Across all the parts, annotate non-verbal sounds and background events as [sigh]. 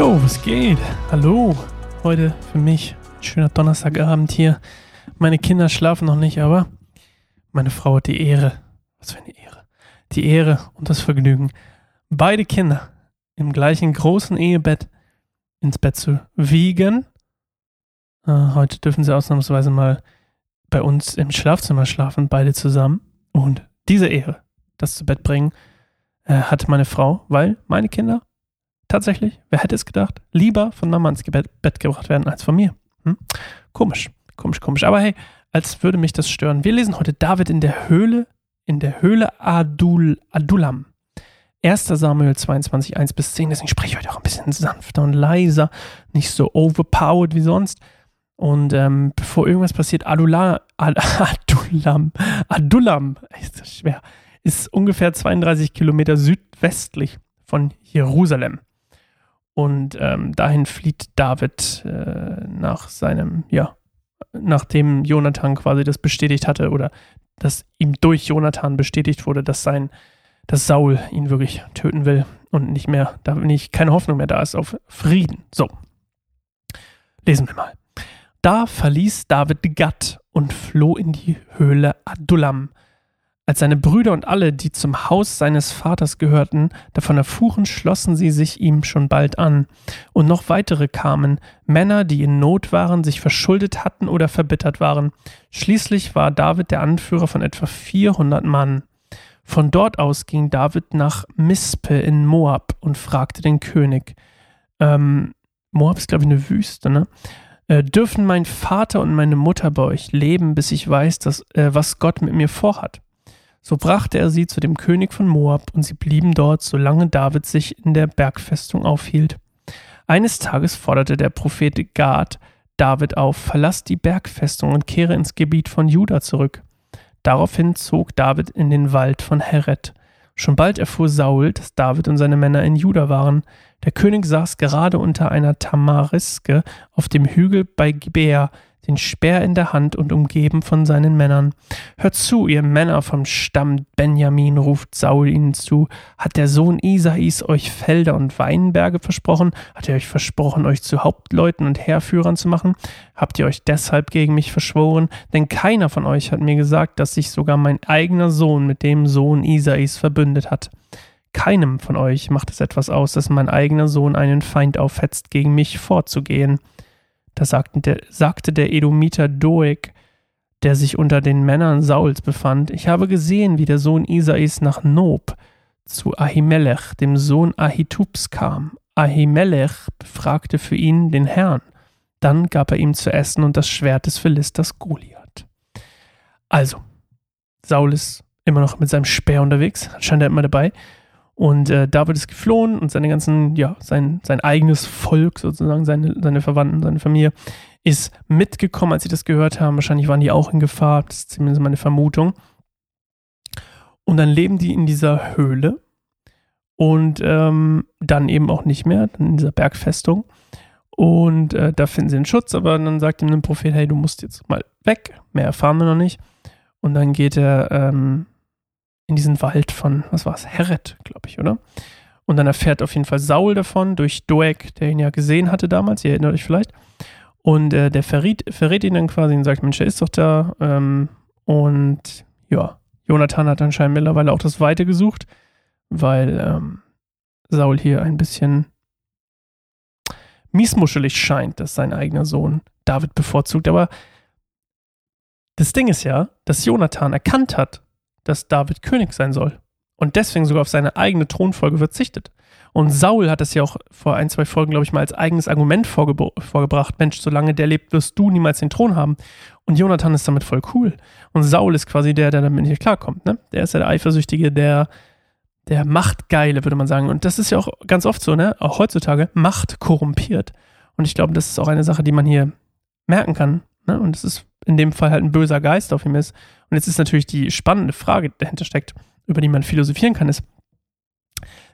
Jo, was geht? Hallo. Heute für mich ein schöner Donnerstagabend hier. Meine Kinder schlafen noch nicht, aber meine Frau hat die Ehre. Was für eine Ehre. Die Ehre und das Vergnügen, beide Kinder im gleichen großen Ehebett ins Bett zu wiegen. Äh, heute dürfen sie ausnahmsweise mal bei uns im Schlafzimmer schlafen, beide zusammen. Und diese Ehre, das zu Bett bringen, äh, hat meine Frau, weil meine Kinder tatsächlich, wer hätte es gedacht, lieber von Mama ins Bett, Bett gebracht werden als von mir. Hm? Komisch, komisch, komisch. Aber hey, als würde mich das stören. Wir lesen heute David in der Höhle, in der Höhle Adul, Adulam. 1. Samuel 22, 1 bis 10. Deswegen spreche ich heute auch ein bisschen sanfter und leiser, nicht so overpowered wie sonst. Und ähm, bevor irgendwas passiert, Adula, [laughs] Adulam, Adulam, ist das schwer, ist ungefähr 32 Kilometer südwestlich von Jerusalem. Und ähm, dahin flieht David äh, nach seinem, ja, nachdem Jonathan quasi das bestätigt hatte oder dass ihm durch Jonathan bestätigt wurde, dass sein, dass Saul ihn wirklich töten will und nicht mehr, da nicht keine Hoffnung mehr da ist auf Frieden. So. Lesen wir mal. Da verließ David Gad und floh in die Höhle Adullam. Als seine Brüder und alle, die zum Haus seines Vaters gehörten, davon erfuhren, schlossen sie sich ihm schon bald an. Und noch weitere kamen, Männer, die in Not waren, sich verschuldet hatten oder verbittert waren. Schließlich war David der Anführer von etwa 400 Mann. Von dort aus ging David nach Mispe in Moab und fragte den König. Ähm, Moab ist, glaube ich, eine Wüste, ne? Äh, dürfen mein Vater und meine Mutter bei euch leben, bis ich weiß, dass, äh, was Gott mit mir vorhat. So brachte er sie zu dem König von Moab, und sie blieben dort, solange David sich in der Bergfestung aufhielt. Eines Tages forderte der Prophet Gad David auf, verlass die Bergfestung und kehre ins Gebiet von Juda zurück. Daraufhin zog David in den Wald von Heret. Schon bald erfuhr Saul, dass David und seine Männer in Juda waren. Der König saß gerade unter einer Tamariske auf dem Hügel bei Gibea, den Speer in der Hand und umgeben von seinen Männern. Hört zu, ihr Männer vom Stamm Benjamin, ruft Saul ihnen zu. Hat der Sohn Isais euch Felder und Weinberge versprochen? Hat er euch versprochen, euch zu Hauptleuten und Heerführern zu machen? Habt ihr euch deshalb gegen mich verschworen? Denn keiner von euch hat mir gesagt, dass sich sogar mein eigener Sohn mit dem Sohn Isais verbündet hat. Keinem von euch macht es etwas aus, dass mein eigener Sohn einen Feind aufhetzt, gegen mich vorzugehen. Da sagte der, sagte der Edomiter Doeg, der sich unter den Männern Sauls befand, ich habe gesehen, wie der Sohn Isais nach Nob zu Ahimelech, dem Sohn Ahitubs, kam. Ahimelech befragte für ihn den Herrn. Dann gab er ihm zu essen und das Schwert des Philisters Goliath. Also, Saul ist immer noch mit seinem Speer unterwegs, scheint er immer dabei. Und äh, David ist geflohen und seine ganzen, ja, sein, sein eigenes Volk sozusagen, seine, seine Verwandten, seine Familie ist mitgekommen, als sie das gehört haben. Wahrscheinlich waren die auch in Gefahr, das ist zumindest meine Vermutung. Und dann leben die in dieser Höhle und ähm, dann eben auch nicht mehr, in dieser Bergfestung. Und äh, da finden sie den Schutz, aber dann sagt ihm ein Prophet, hey, du musst jetzt mal weg. Mehr erfahren wir noch nicht. Und dann geht er ähm, in diesen Wald von, was war es, Heret, glaube ich, oder? Und dann erfährt auf jeden Fall Saul davon durch Doeg, der ihn ja gesehen hatte damals, ihr erinnert euch vielleicht. Und äh, der verrät, verrät ihn dann quasi und sagt, Mensch, er ist doch da. Ähm, und ja, Jonathan hat anscheinend mittlerweile auch das Weite gesucht, weil ähm, Saul hier ein bisschen miesmuschelig scheint, dass sein eigener Sohn David bevorzugt. Aber das Ding ist ja, dass Jonathan erkannt hat, dass David König sein soll und deswegen sogar auf seine eigene Thronfolge verzichtet. Und Saul hat es ja auch vor ein, zwei Folgen, glaube ich, mal als eigenes Argument vorge vorgebracht. Mensch, solange der lebt, wirst du niemals den Thron haben. Und Jonathan ist damit voll cool. Und Saul ist quasi der, der damit nicht klarkommt. Ne? Der ist ja der Eifersüchtige, der, der Machtgeile, würde man sagen. Und das ist ja auch ganz oft so, ne? Auch heutzutage, Macht korrumpiert. Und ich glaube, das ist auch eine Sache, die man hier merken kann. Ne? Und es ist in dem Fall halt ein böser Geist auf ihm ist. Und jetzt ist natürlich die spannende Frage, die dahinter steckt, über die man philosophieren kann, ist,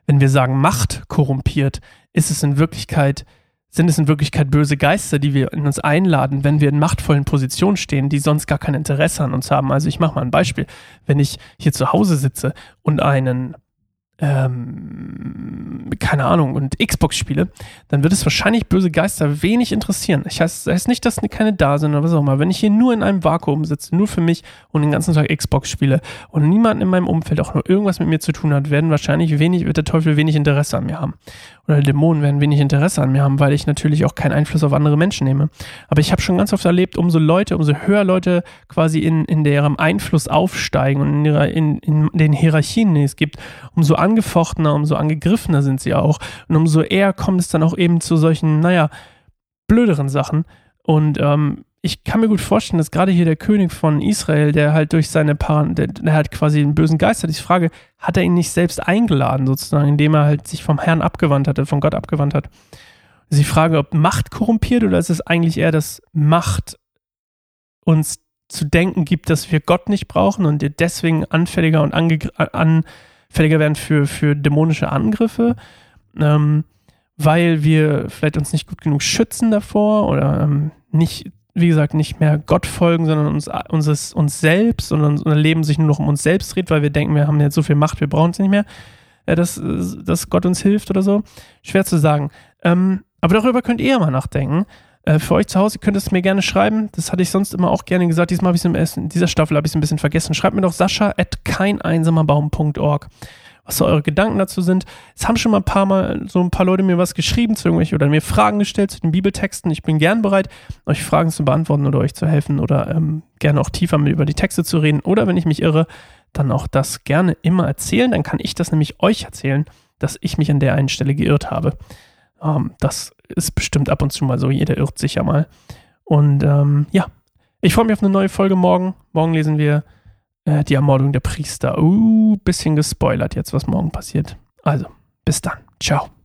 wenn wir sagen, Macht korrumpiert, ist es in Wirklichkeit, sind es in Wirklichkeit böse Geister, die wir in uns einladen, wenn wir in machtvollen Positionen stehen, die sonst gar kein Interesse an uns haben. Also ich mache mal ein Beispiel. Wenn ich hier zu Hause sitze und einen ähm, keine Ahnung, und Xbox spiele, dann wird es wahrscheinlich böse Geister wenig interessieren. Ich heißt, heißt nicht, dass keine da sind oder was auch immer. Wenn ich hier nur in einem Vakuum sitze, nur für mich und den ganzen Tag Xbox spiele und niemand in meinem Umfeld auch nur irgendwas mit mir zu tun hat, werden wahrscheinlich wenig, wird der Teufel wenig Interesse an mir haben. Oder Dämonen werden wenig Interesse an mir haben, weil ich natürlich auch keinen Einfluss auf andere Menschen nehme. Aber ich habe schon ganz oft erlebt, umso Leute, umso höher Leute quasi in, in deren Einfluss aufsteigen und in, ihrer, in, in den Hierarchien, die es gibt, umso angefochtener, umso angegriffener sind sie auch. Und umso eher kommt es dann auch eben zu solchen, naja, blöderen Sachen. Und ähm, ich kann mir gut vorstellen, dass gerade hier der König von Israel, der halt durch seine Paran, der, der hat quasi einen bösen Geist hat, ich frage, hat er ihn nicht selbst eingeladen, sozusagen, indem er halt sich vom Herrn abgewandt hatte, von Gott abgewandt hat? Sie fragen, ob Macht korrumpiert oder ist es eigentlich eher, dass Macht uns zu denken gibt, dass wir Gott nicht brauchen und deswegen anfälliger und anfälliger werden für, für dämonische Angriffe, ähm, weil wir vielleicht uns nicht gut genug schützen davor oder ähm, nicht, wie gesagt, nicht mehr Gott folgen, sondern uns, uns, uns selbst und unser Leben sich nur noch um uns selbst dreht, weil wir denken, wir haben jetzt so viel Macht, wir brauchen es nicht mehr, äh, dass, dass Gott uns hilft oder so. Schwer zu sagen. Ähm, aber darüber könnt ihr mal nachdenken. Äh, für euch zu Hause könnt es mir gerne schreiben. Das hatte ich sonst immer auch gerne gesagt. Diesmal habe ich es in dieser Staffel habe ich es ein bisschen vergessen. Schreibt mir doch sascha at keineinsamerbaum.org was so eure Gedanken dazu sind. Es haben schon mal ein paar Mal so ein paar Leute mir was geschrieben zu irgendwelchen oder mir Fragen gestellt zu den Bibeltexten. Ich bin gern bereit, euch Fragen zu beantworten oder euch zu helfen oder ähm, gerne auch tiefer mit über die Texte zu reden. Oder wenn ich mich irre, dann auch das gerne immer erzählen. Dann kann ich das nämlich euch erzählen, dass ich mich an der einen Stelle geirrt habe. Ähm, das ist bestimmt ab und zu mal so. Jeder irrt sich ja mal. Und ähm, ja, ich freue mich auf eine neue Folge morgen. Morgen lesen wir äh, die Ermordung der Priester. Uh, bisschen gespoilert jetzt, was morgen passiert. Also, bis dann. Ciao.